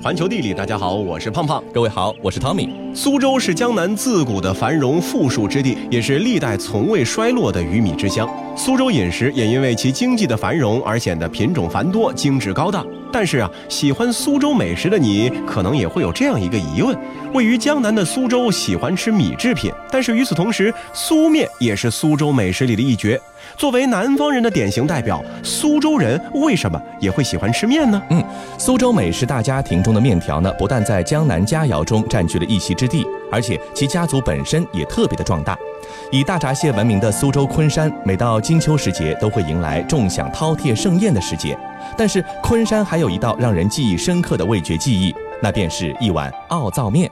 环球地理，大家好，我是胖胖。各位好，我是汤米。苏州是江南自古的繁荣富庶之地，也是历代从未衰落的鱼米之乡。苏州饮食也因为其经济的繁荣而显得品种繁多、精致高档。但是啊，喜欢苏州美食的你，可能也会有这样一个疑问：位于江南的苏州喜欢吃米制品，但是与此同时，苏面也是苏州美食里的一绝。作为南方人的典型代表，苏州人为什么也会喜欢吃面呢？嗯，苏州美食大家庭中的面条呢，不但在江南佳肴中占据了一席之地，而且其家族本身也特别的壮大。以大闸蟹闻名的苏州昆山，每到金秋时节都会迎来众享饕餮盛宴的时节。但是昆山还有一道让人记忆深刻的味觉记忆，那便是一碗奥灶面。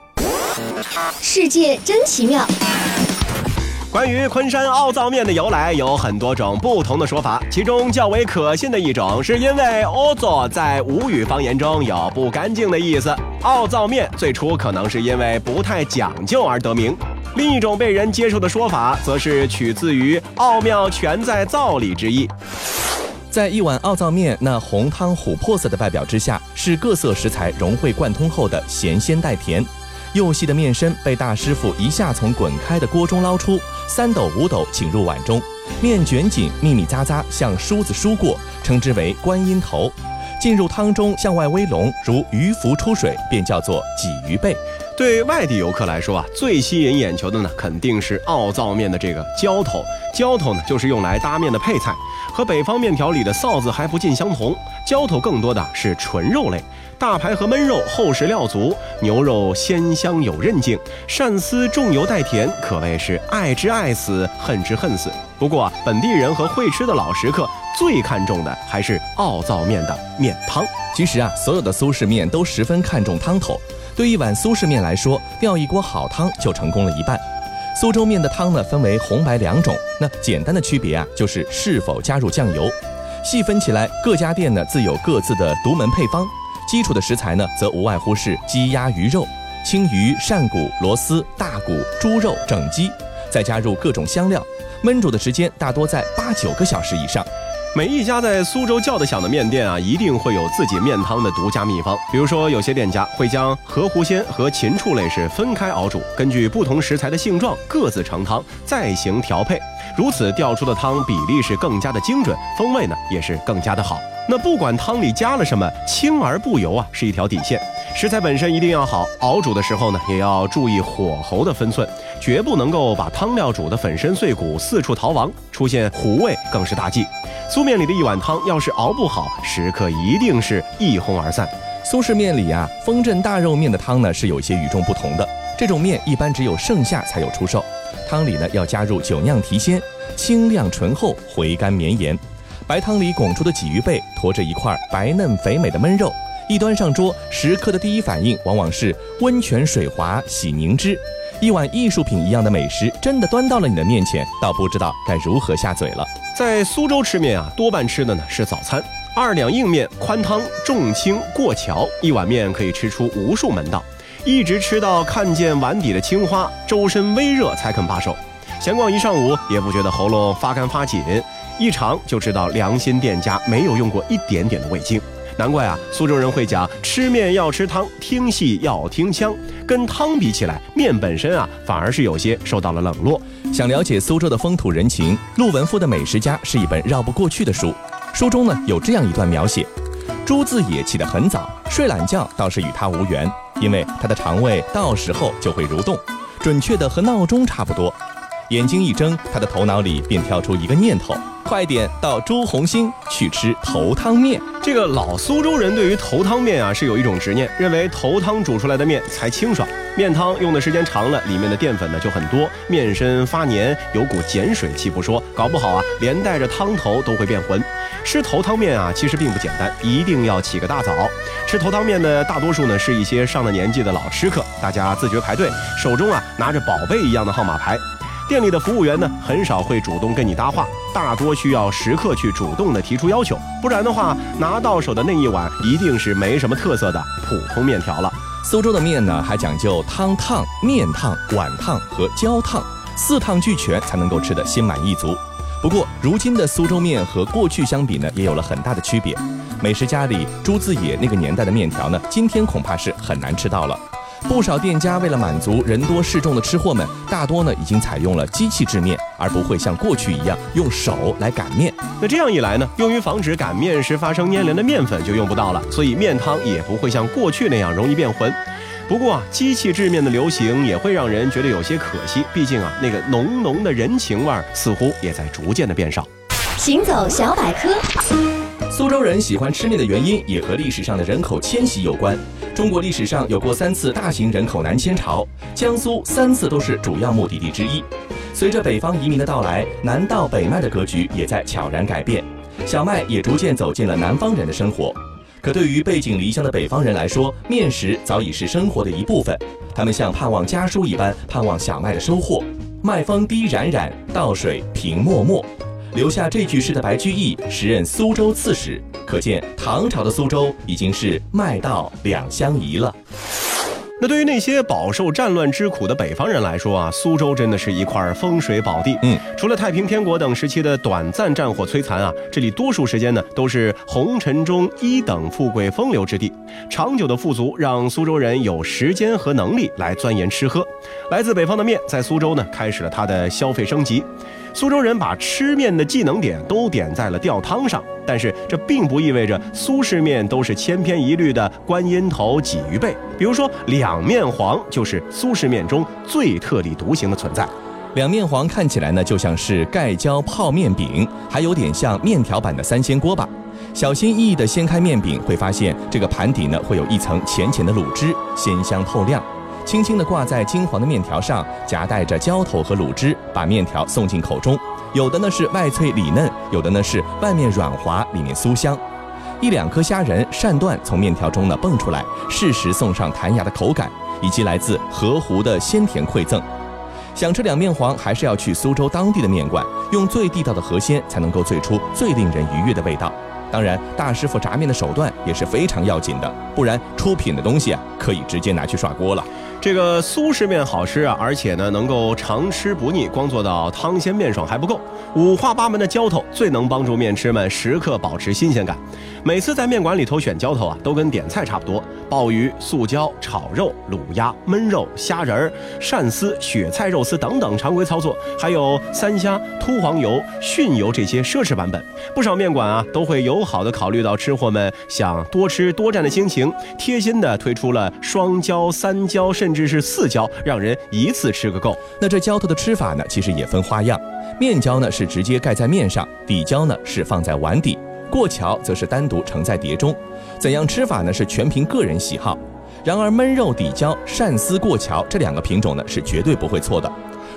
世界真奇妙。关于昆山奥灶面的由来，有很多种不同的说法。其中较为可信的一种，是因为“奥灶”在吴语方言中有不干净的意思，奥灶面最初可能是因为不太讲究而得名。另一种被人接受的说法，则是取自于“奥妙全在灶里”之意。在一碗奥灶面那红汤琥珀色的外表之下，是各色食材融会贯通后的咸鲜带甜。幼细的面身被大师傅一下从滚开的锅中捞出，三斗五斗请入碗中，面卷紧，密密匝匝，像梳子梳过，称之为观音头。进入汤中向外微隆，如鱼浮出水，便叫做鲫鱼背。对外地游客来说啊，最吸引眼球的呢，肯定是奥灶面的这个浇头。浇头呢，就是用来搭面的配菜，和北方面条里的臊子还不尽相同。浇头更多的是纯肉类。大排和焖肉厚实料足，牛肉鲜香有韧劲，鳝丝重油带甜，可谓是爱之爱死，恨之恨死。不过啊本地人和会吃的老食客最看重的还是奥灶面的面汤。其实啊，所有的苏式面都十分看重汤头。对一碗苏式面来说，吊一锅好汤就成功了一半。苏州面的汤呢，分为红白两种。那简单的区别啊，就是是否加入酱油。细分起来，各家店呢自有各自的独门配方。基础的食材呢，则无外乎是鸡鸭鱼肉、青鱼、鳝骨、螺丝、大骨、猪肉、整鸡，再加入各种香料，焖煮的时间大多在八九个小时以上。每一家在苏州叫得响的面店啊，一定会有自己面汤的独家秘方。比如说，有些店家会将河湖鲜和禽畜类是分开熬煮，根据不同食材的性状各自盛汤，再行调配，如此调出的汤比例是更加的精准，风味呢也是更加的好。那不管汤里加了什么，清而不油啊，是一条底线。食材本身一定要好，熬煮的时候呢，也要注意火候的分寸，绝不能够把汤料煮得粉身碎骨、四处逃亡，出现糊味更是大忌。苏面里的一碗汤，要是熬不好，食客一定是一哄而散。苏式面里啊，丰镇大肉面的汤呢，是有些与众不同的。这种面一般只有盛夏才有出售，汤里呢要加入酒酿提鲜，清亮醇厚，回甘绵延。白汤里拱出的鲫鱼背，驮着一块白嫩肥美的焖肉，一端上桌，食客的第一反应往往是温泉水滑，喜凝脂。一碗艺术品一样的美食，真的端到了你的面前，倒不知道该如何下嘴了。在苏州吃面啊，多半吃的呢是早餐，二两硬面，宽汤重清过桥，一碗面可以吃出无数门道，一直吃到看见碗底的青花，周身微热才肯罢手。闲逛一上午，也不觉得喉咙发干发紧。一尝就知道良心店家没有用过一点点的味精，难怪啊，苏州人会讲吃面要吃汤，听戏要听腔。跟汤比起来，面本身啊反而是有些受到了冷落。想了解苏州的风土人情，陆文夫的《美食家》是一本绕不过去的书。书中呢有这样一段描写：朱自野起得很早，睡懒觉倒是与他无缘，因为他的肠胃到时候就会蠕动，准确的和闹钟差不多。眼睛一睁，他的头脑里便跳出一个念头。快点到朱红星去吃头汤面。这个老苏州人对于头汤面啊是有一种执念，认为头汤煮出来的面才清爽。面汤用的时间长了，里面的淀粉呢就很多，面身发黏，有股碱水气不说，搞不好啊连带着汤头都会变浑。吃头汤面啊其实并不简单，一定要起个大早。吃头汤面的大多数呢是一些上了年纪的老吃客，大家自觉排队，手中啊拿着宝贝一样的号码牌。店里的服务员呢，很少会主动跟你搭话，大多需要食客去主动的提出要求，不然的话，拿到手的那一碗一定是没什么特色的普通面条了。苏州的面呢，还讲究汤烫、面烫、碗烫和浇烫，四烫俱全才能够吃得心满意足。不过，如今的苏州面和过去相比呢，也有了很大的区别。美食家里朱自野那个年代的面条呢，今天恐怕是很难吃到了。不少店家为了满足人多势众的吃货们，大多呢已经采用了机器制面，而不会像过去一样用手来擀面。那这样一来呢，用于防止擀面时发生粘连的面粉就用不到了，所以面汤也不会像过去那样容易变浑。不过啊，机器制面的流行也会让人觉得有些可惜，毕竟啊，那个浓浓的人情味儿似乎也在逐渐的变少。行走小百科，苏州人喜欢吃面的原因也和历史上的人口迁徙有关。中国历史上有过三次大型人口南迁潮，江苏三次都是主要目的地之一。随着北方移民的到来，南到北卖的格局也在悄然改变，小麦也逐渐走进了南方人的生活。可对于背井离乡的北方人来说，面食早已是生活的一部分。他们像盼望家书一般，盼望小麦的收获。麦风低冉冉，稻水平漠漠。留下这句诗的白居易，时任苏州刺史，可见唐朝的苏州已经是麦稻两相宜了。那对于那些饱受战乱之苦的北方人来说啊，苏州真的是一块风水宝地。嗯，除了太平天国等时期的短暂战火摧残啊，这里多数时间呢都是红尘中一等富贵风流之地。长久的富足让苏州人有时间和能力来钻研吃喝。来自北方的面在苏州呢开始了它的消费升级。苏州人把吃面的技能点都点在了吊汤上，但是这并不意味着苏式面都是千篇一律的观音头鲫鱼背。比如说两面黄就是苏式面中最特立独行的存在。两面黄看起来呢就像是盖浇泡面饼，还有点像面条版的三鲜锅巴。小心翼翼地掀开面饼，会发现这个盘底呢会有一层浅浅的卤汁，鲜香透亮。轻轻地挂在金黄的面条上，夹带着浇头和卤汁，把面条送进口中。有的呢是外脆里嫩，有的呢是外面软滑，里面酥香。一两颗虾仁、扇段从面条中呢蹦出来，适时送上弹牙的口感，以及来自河湖的鲜甜馈赠。想吃两面黄，还是要去苏州当地的面馆，用最地道的河鲜，才能够醉出最令人愉悦的味道。当然，大师傅炸面的手段也是非常要紧的，不然出品的东西，可以直接拿去刷锅了。这个苏式面好吃啊，而且呢能够常吃不腻，光做到汤鲜面爽还不够，五花八门的浇头最能帮助面吃们时刻保持新鲜感。每次在面馆里头选浇头啊，都跟点菜差不多：鲍鱼、素椒、炒肉、卤鸭、焖肉、虾仁儿、鳝丝、雪菜肉丝等等常规操作，还有三虾、秃黄油、熏油这些奢侈版本。不少面馆啊都会友好的考虑到吃货们想多吃多占的心情，贴心的推出了双浇、三浇，甚至是四浇，让人一次吃个够。那这浇头的吃法呢，其实也分花样。面浇呢是直接盖在面上，底浇呢是放在碗底。过桥则是单独盛在碟中，怎样吃法呢？是全凭个人喜好。然而焖肉底浇、鳝丝过桥这两个品种呢，是绝对不会错的。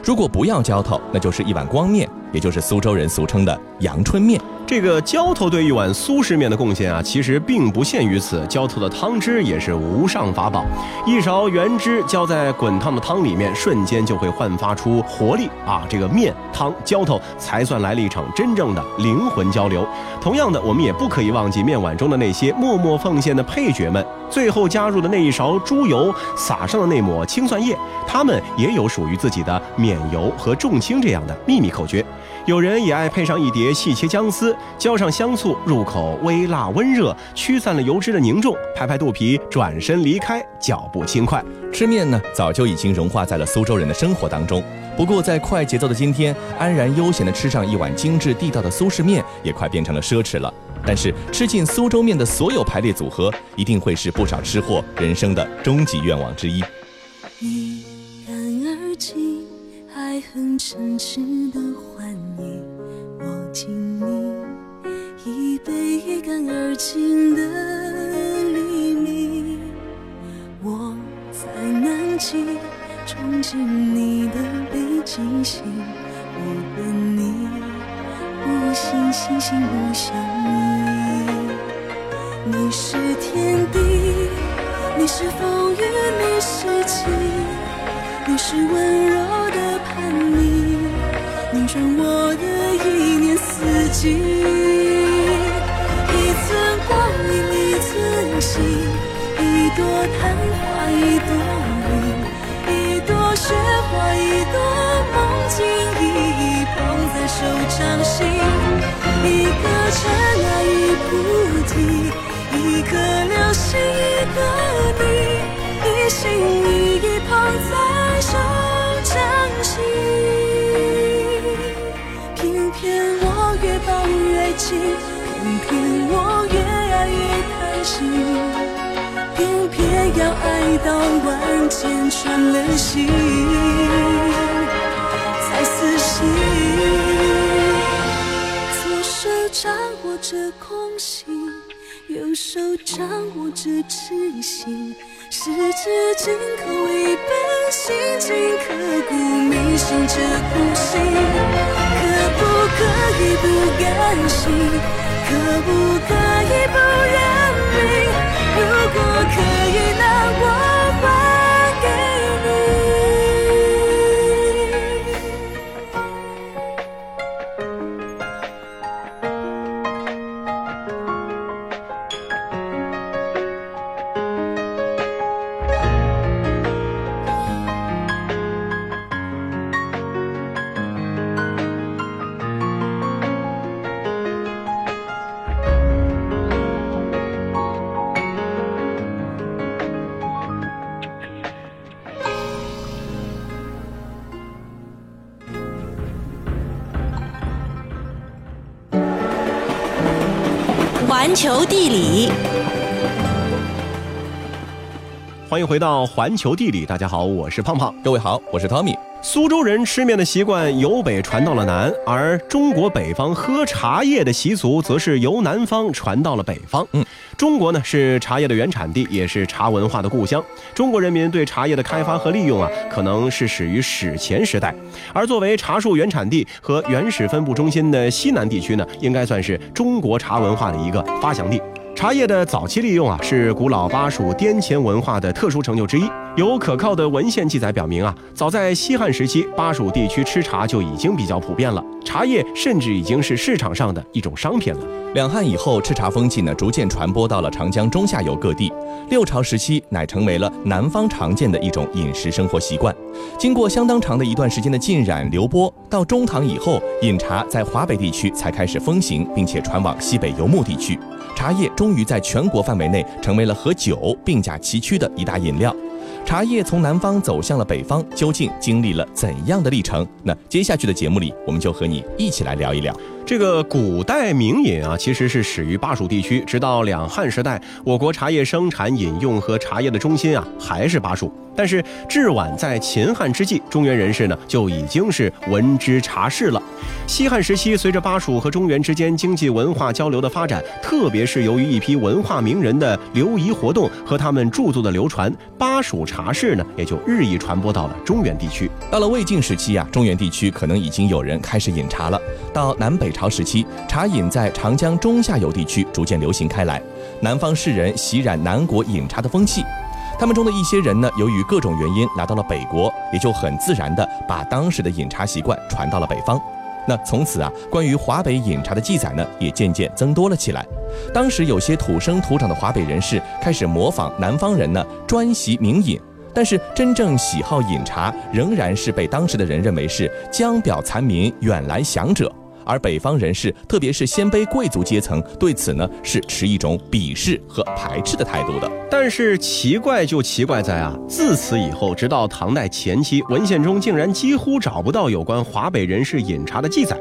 如果不要浇头，那就是一碗光面，也就是苏州人俗称的阳春面。这个浇头对一碗苏式面的贡献啊，其实并不限于此。浇头的汤汁也是无上法宝，一勺原汁浇在滚烫的汤里面，瞬间就会焕发出活力啊！这个面汤浇头才算来了一场真正的灵魂交流。同样的，我们也不可以忘记面碗中的那些默默奉献的配角们，最后加入的那一勺猪油，撒上的那抹青蒜叶，他们也有属于自己的免油和重青这样的秘密口诀。有人也爱配上一碟细切姜丝，浇上香醋，入口微辣温热，驱散了油脂的凝重，拍拍肚皮，转身离开，脚步轻快。吃面呢，早就已经融化在了苏州人的生活当中。不过在快节奏的今天，安然悠闲地吃上一碗精致地道的苏式面，也快变成了奢侈了。但是吃尽苏州面的所有排列组合，一定会是不少吃货人生的终极愿望之一。一干而尽，爱恨嗔痴的欢意，我敬你一杯一干而尽的黎明，我在南极憧憬你的北极星，我等你不信星星不相依，你是天地，你是风雨，你是晴。你是温柔的叛逆，拧转我的一年四季。心，一朵昙花一朵云，一朵雪花一朵梦境，一一捧在手掌心，一颗尘埃一菩提，一颗流星一个你，一心一意捧在手。心。偏偏要爱到万箭穿了心，才死心。左手掌握着空心，右手掌握着痴心，十指紧扣一本心经，刻骨铭心这苦心，可不可以不甘心？可不可以不认？如果可以，那我球地理，欢迎回到环球地理，大家好，我是胖胖。各位好，我是 Tommy。苏州人吃面的习惯由北传到了南，而中国北方喝茶叶的习俗则是由南方传到了北方。嗯，中国呢是茶叶的原产地，也是茶文化的故乡。中国人民对茶叶的开发和利用啊，可能是始于史前时代。而作为茶树原产地和原始分布中心的西南地区呢，应该算是中国茶文化的一个发祥地。茶叶的早期利用啊，是古老巴蜀滇黔文化的特殊成就之一。有可靠的文献记载表明啊，早在西汉时期，巴蜀地区吃茶就已经比较普遍了，茶叶甚至已经是市场上的一种商品了。两汉以后，吃茶风气呢逐渐传播到了长江中下游各地。六朝时期，乃成为了南方常见的一种饮食生活习惯。经过相当长的一段时间的浸染流播，到中唐以后，饮茶在华北地区才开始风行，并且传往西北游牧地区。茶叶终于在全国范围内成为了和酒并驾齐驱的一大饮料。茶叶从南方走向了北方，究竟经历了怎样的历程？那接下去的节目里，我们就和你一起来聊一聊。这个古代名饮啊，其实是始于巴蜀地区，直到两汉时代，我国茶叶生产、饮用和茶叶的中心啊，还是巴蜀。但是至晚在秦汉之际，中原人士呢就已经是闻之茶事了。西汉时期，随着巴蜀和中原之间经济文化交流的发展，特别是由于一批文化名人的流移活动和他们著作的流传，巴蜀茶事呢也就日益传播到了中原地区。到了魏晋时期啊，中原地区可能已经有人开始饮茶了。到南北朝朝时期，茶饮在长江中下游地区逐渐流行开来，南方士人袭染南国饮茶的风气。他们中的一些人呢，由于各种原因来到了北国，也就很自然的把当时的饮茶习惯传到了北方。那从此啊，关于华北饮茶的记载呢，也渐渐增多了起来。当时有些土生土长的华北人士开始模仿南方人呢，专习名饮。但是真正喜好饮茶，仍然是被当时的人认为是江表残民、远来降者。而北方人士，特别是鲜卑贵族阶层，对此呢是持一种鄙视和排斥的态度的。但是奇怪就奇怪在啊，自此以后，直到唐代前期，文献中竟然几乎找不到有关华北人士饮茶的记载。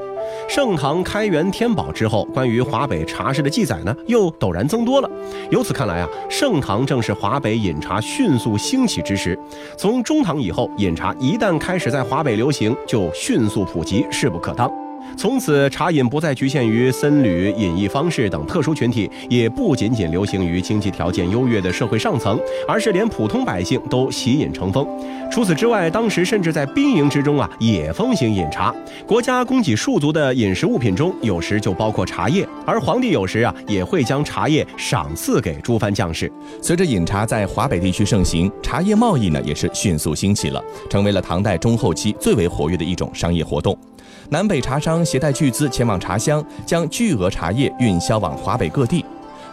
盛唐开元天宝之后，关于华北茶事的记载呢，又陡然增多了。由此看来啊，盛唐正是华北饮茶迅速兴起之时。从中唐以后，饮茶一旦开始在华北流行，就迅速普及，势不可当。从此，茶饮不再局限于僧侣、隐逸方式等特殊群体，也不仅仅流行于经济条件优越的社会上层，而是连普通百姓都喜饮成风。除此之外，当时甚至在兵营之中啊，也风行饮茶。国家供给戍族的饮食物品中，有时就包括茶叶，而皇帝有时啊，也会将茶叶赏赐给诸藩将士。随着饮茶在华北地区盛行，茶叶贸易呢，也是迅速兴起了，成为了唐代中后期最为活跃的一种商业活动。南北茶商携带巨资前往茶乡，将巨额茶叶运销往华北各地。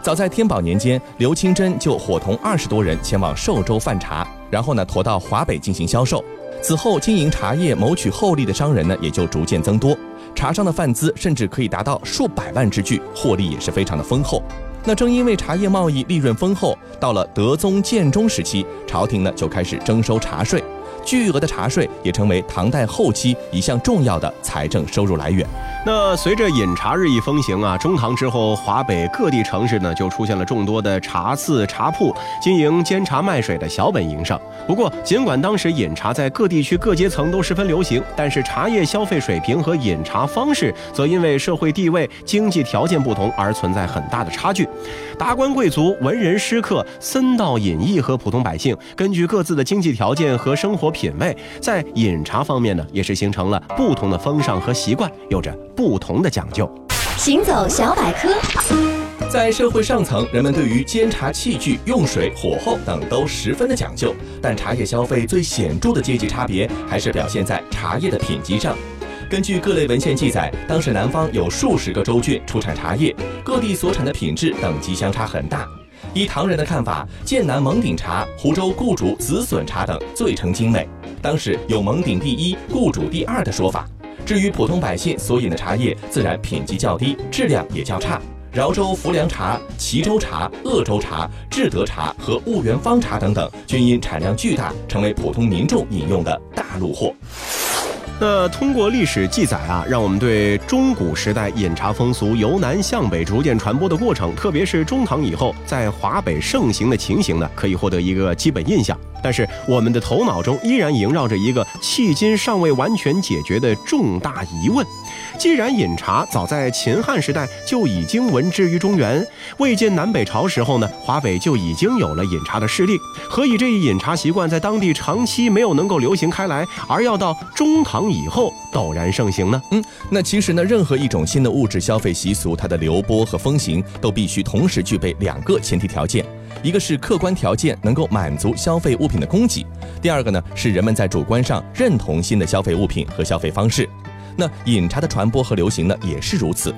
早在天宝年间，刘清真就伙同二十多人前往寿州贩茶，然后呢驮到华北进行销售。此后，经营茶叶谋取厚利的商人呢也就逐渐增多。茶商的贩资甚至可以达到数百万之巨，获利也是非常的丰厚。那正因为茶叶贸易利润丰厚，到了德宗、建中时期，朝廷呢就开始征收茶税。巨额的茶税也成为唐代后期一项重要的财政收入来源。那随着饮茶日益风行啊，中唐之后，华北各地城市呢就出现了众多的茶肆、茶铺，经营煎茶卖水的小本营生。不过，尽管当时饮茶在各地区各阶层都十分流行，但是茶叶消费水平和饮茶方式则因为社会地位、经济条件不同而存在很大的差距。达官贵族、文人诗客、僧道隐逸和普通百姓，根据各自的经济条件和生活品味，在饮茶方面呢，也是形成了不同的风尚和习惯，有着不同的讲究。行走小百科，在社会上层，人们对于煎茶器具、用水、火候等都十分的讲究，但茶叶消费最显著的阶级差别还是表现在茶叶的品级上。根据各类文献记载，当时南方有数十个州郡出产茶叶，各地所产的品质等级相差很大。依唐人的看法，剑南蒙顶茶、湖州固主紫笋茶等最成精美，当时有蒙顶第一、固主第二的说法。至于普通百姓所饮的茶叶，自然品级较低，质量也较差。饶州浮梁茶、齐州茶、鄂州茶、智德茶和婺源方茶等等，均因产量巨大，成为普通民众饮用的大陆货。那通过历史记载啊，让我们对中古时代饮茶风俗由南向北逐渐传播的过程，特别是中唐以后在华北盛行的情形呢，可以获得一个基本印象。但是我们的头脑中依然萦绕着一个迄今尚未完全解决的重大疑问：既然饮茶早在秦汉时代就已经闻之于中原，魏晋南北朝时候呢，华北就已经有了饮茶的势力，何以这一饮茶习惯在当地长期没有能够流行开来，而要到中唐以后陡然盛行呢？嗯，那其实呢，任何一种新的物质消费习俗，它的流播和风行都必须同时具备两个前提条件。一个是客观条件能够满足消费物品的供给，第二个呢是人们在主观上认同新的消费物品和消费方式。那饮茶的传播和流行呢也是如此。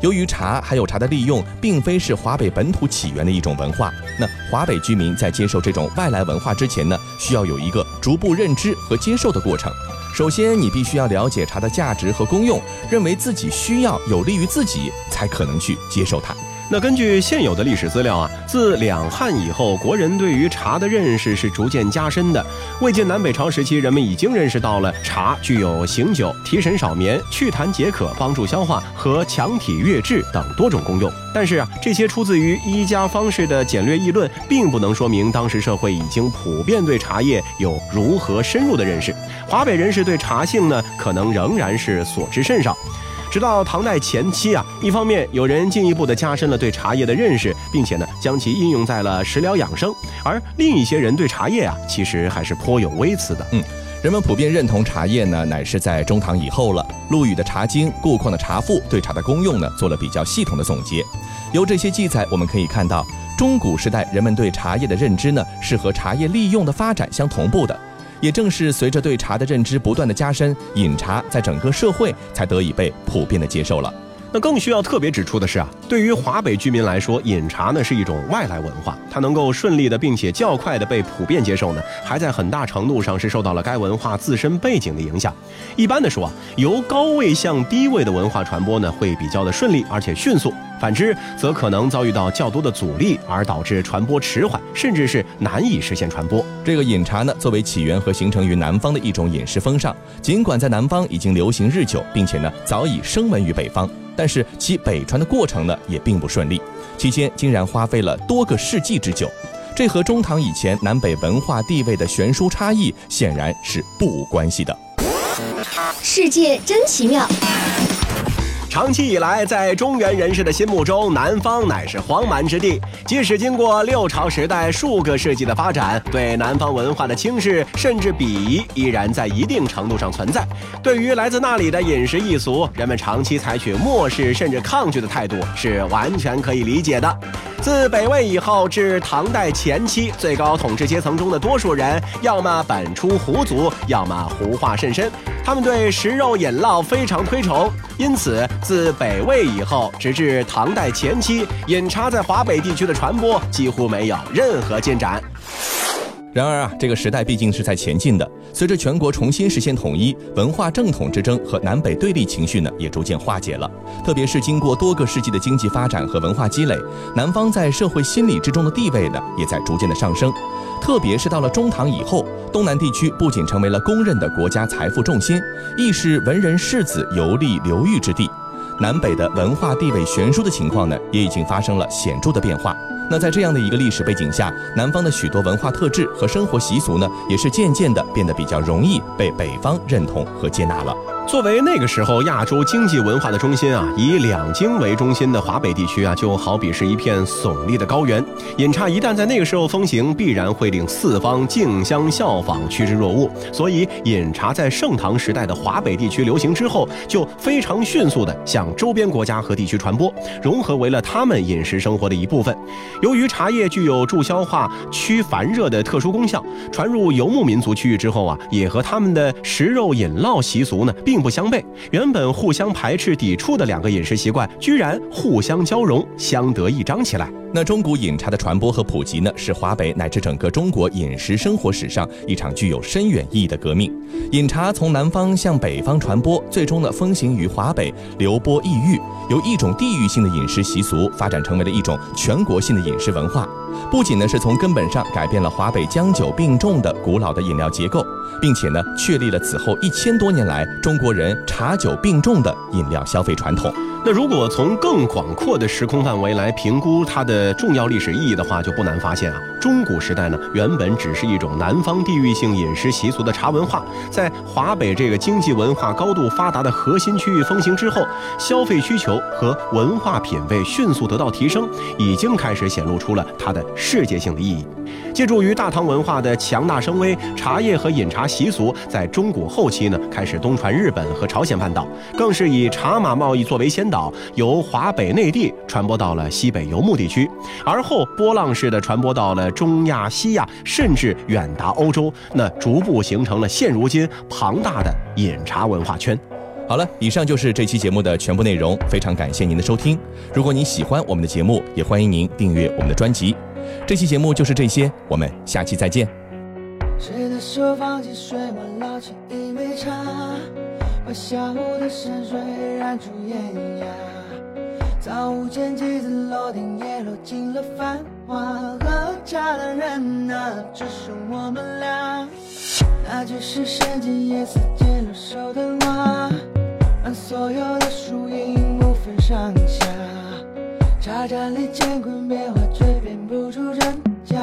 由于茶还有茶的利用，并非是华北本土起源的一种文化，那华北居民在接受这种外来文化之前呢，需要有一个逐步认知和接受的过程。首先，你必须要了解茶的价值和功用，认为自己需要有利于自己，才可能去接受它。那根据现有的历史资料啊，自两汉以后，国人对于茶的认识是逐渐加深的。魏晋南北朝时期，人们已经认识到了茶具有醒酒、提神少眠、祛痰解渴、帮助消化和强体悦志等多种功用。但是啊，这些出自于医家方式的简略议论，并不能说明当时社会已经普遍对茶叶有如何深入的认识。华北人士对茶性呢，可能仍然是所知甚少。直到唐代前期啊，一方面有人进一步的加深了对茶叶的认识，并且呢将其应用在了食疗养生；而另一些人对茶叶啊，其实还是颇有微词的。嗯，人们普遍认同茶叶呢，乃是在中唐以后了。陆羽的《茶经》、顾况的《茶赋》对茶的功用呢，做了比较系统的总结。由这些记载，我们可以看到，中古时代人们对茶叶的认知呢，是和茶叶利用的发展相同步的。也正是随着对茶的认知不断的加深，饮茶在整个社会才得以被普遍的接受了。那更需要特别指出的是啊，对于华北居民来说，饮茶呢是一种外来文化，它能够顺利的并且较快的被普遍接受呢，还在很大程度上是受到了该文化自身背景的影响。一般的说啊，由高位向低位的文化传播呢，会比较的顺利而且迅速；反之，则可能遭遇到较多的阻力，而导致传播迟缓，甚至是难以实现传播。这个饮茶呢，作为起源和形成于南方的一种饮食风尚，尽管在南方已经流行日久，并且呢早已声闻于北方。但是其北传的过程呢，也并不顺利，期间竟然花费了多个世纪之久，这和中唐以前南北文化地位的悬殊差异显然是不无关系的。世界真奇妙。长期以来，在中原人士的心目中，南方乃是荒蛮之地。即使经过六朝时代数个世纪的发展，对南方文化的轻视甚至鄙夷依然在一定程度上存在。对于来自那里的饮食异俗，人们长期采取漠视甚至抗拒的态度，是完全可以理解的。自北魏以后至唐代前期，最高统治阶层中的多数人，要么本出胡族，要么胡化甚深。他们对食肉饮酪非常推崇，因此自北魏以后，直至唐代前期，饮茶在华北地区的传播几乎没有任何进展。然而啊，这个时代毕竟是在前进的。随着全国重新实现统一，文化正统之争和南北对立情绪呢，也逐渐化解了。特别是经过多个世纪的经济发展和文化积累，南方在社会心理之中的地位呢，也在逐渐的上升。特别是到了中唐以后，东南地区不仅成为了公认的国家财富重心，亦是文人士子游历流寓之地。南北的文化地位悬殊的情况呢，也已经发生了显著的变化。那在这样的一个历史背景下，南方的许多文化特质和生活习俗呢，也是渐渐的变得比较容易被北方认同和接纳了。作为那个时候亚洲经济文化的中心啊，以两京为中心的华北地区啊，就好比是一片耸立的高原。饮茶一旦在那个时候风行，必然会令四方竞相效仿，趋之若鹜。所以，饮茶在盛唐时代的华北地区流行之后，就非常迅速地向周边国家和地区传播，融合为了他们饮食生活的一部分。由于茶叶具有助消化、驱烦热的特殊功效，传入游牧民族区域之后啊，也和他们的食肉饮酪习俗呢。并不相悖，原本互相排斥抵触的两个饮食习惯，居然互相交融，相得益彰起来。那中古饮茶的传播和普及呢，是华北乃至整个中国饮食生活史上一场具有深远意义的革命。饮茶从南方向北方传播，最终呢风行于华北，流播异域，由一种地域性的饮食习俗发展成为了一种全国性的饮食文化。不仅呢是从根本上改变了华北江酒并重的古老的饮料结构，并且呢确立了此后一千多年来中国人茶酒并重的饮料消费传统。那如果从更广阔的时空范围来评估它的重要历史意义的话，就不难发现啊，中古时代呢，原本只是一种南方地域性饮食习俗的茶文化，在华北这个经济文化高度发达的核心区域风行之后，消费需求和文化品味迅速得到提升，已经开始显露出了它的世界性的意义。借助于大唐文化的强大声威，茶叶和饮茶习俗在中古后期呢，开始东传日本和朝鲜半岛，更是以茶马贸易作为先导，由华北内地传播到了西北游牧地区，而后波浪式的传播到了中亚、西亚，甚至远达欧洲，那逐步形成了现如今庞大的饮茶文化圈。好了，以上就是这期节目的全部内容，非常感谢您的收听。如果您喜欢我们的节目，也欢迎您订阅我们的专辑。这期节目就是这些，我们下期再见。谁的手放进水满捞起一杯茶，把下午的山水染出。早午间几次楼顶也落进了繁华，喝茶的人啊，只剩我们俩。那句是深今夜色渐落手的话，让所有的输赢不分上下。茶盏里乾坤变化，却辨不出真假。